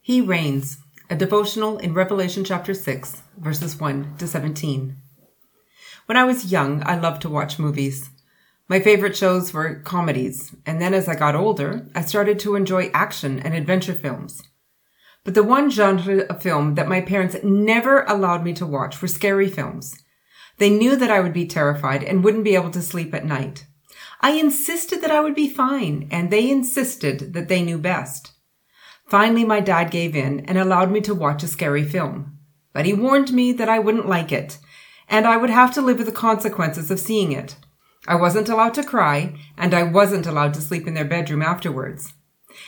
He reigns, a devotional in Revelation chapter 6, verses 1 to 17. When I was young, I loved to watch movies. My favorite shows were comedies, and then as I got older, I started to enjoy action and adventure films. But the one genre of film that my parents never allowed me to watch were scary films. They knew that I would be terrified and wouldn't be able to sleep at night. I insisted that I would be fine, and they insisted that they knew best. Finally, my dad gave in and allowed me to watch a scary film. But he warned me that I wouldn't like it, and I would have to live with the consequences of seeing it. I wasn't allowed to cry, and I wasn't allowed to sleep in their bedroom afterwards.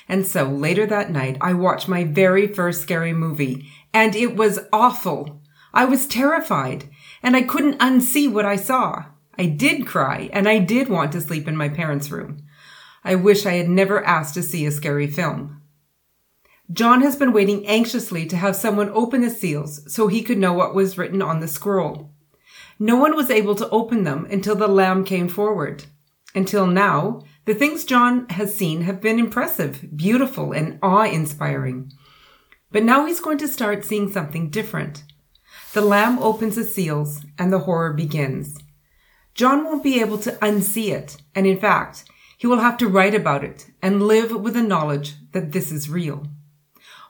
And so later that night, I watched my very first scary movie, and it was awful. I was terrified, and I couldn't unsee what I saw. I did cry, and I did want to sleep in my parents' room. I wish I had never asked to see a scary film. John has been waiting anxiously to have someone open the seals so he could know what was written on the scroll. No one was able to open them until the Lamb came forward. Until now, the things John has seen have been impressive, beautiful, and awe inspiring. But now he's going to start seeing something different. The Lamb opens the seals and the horror begins. John won't be able to unsee it, and in fact, he will have to write about it and live with the knowledge that this is real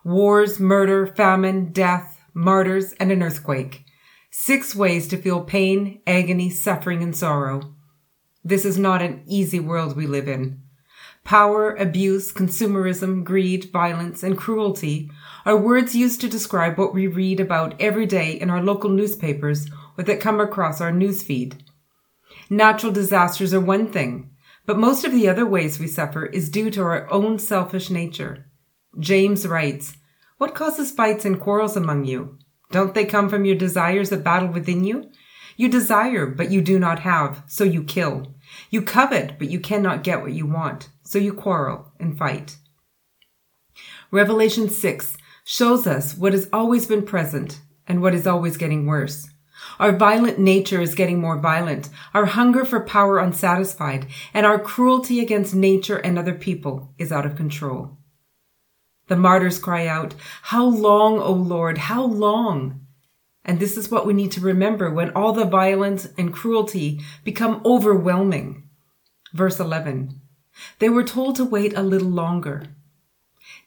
wars, murder, famine, death, martyrs, and an earthquake. Six ways to feel pain, agony, suffering, and sorrow. This is not an easy world we live in. Power, abuse, consumerism, greed, violence, and cruelty are words used to describe what we read about every day in our local newspapers or that come across our newsfeed. Natural disasters are one thing, but most of the other ways we suffer is due to our own selfish nature. James writes, What causes fights and quarrels among you? Don't they come from your desires that battle within you? You desire, but you do not have, so you kill. You covet, but you cannot get what you want, so you quarrel and fight. Revelation 6 shows us what has always been present and what is always getting worse. Our violent nature is getting more violent, our hunger for power unsatisfied, and our cruelty against nature and other people is out of control. The martyrs cry out, How long, O Lord, how long? And this is what we need to remember when all the violence and cruelty become overwhelming. Verse 11. They were told to wait a little longer.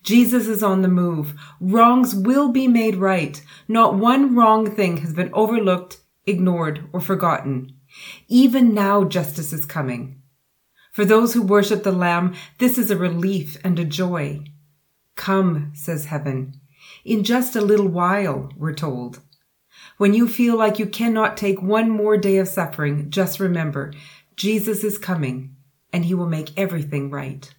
Jesus is on the move. Wrongs will be made right. Not one wrong thing has been overlooked, ignored, or forgotten. Even now justice is coming. For those who worship the Lamb, this is a relief and a joy. Come, says heaven. In just a little while, we're told. When you feel like you cannot take one more day of suffering, just remember, Jesus is coming and he will make everything right.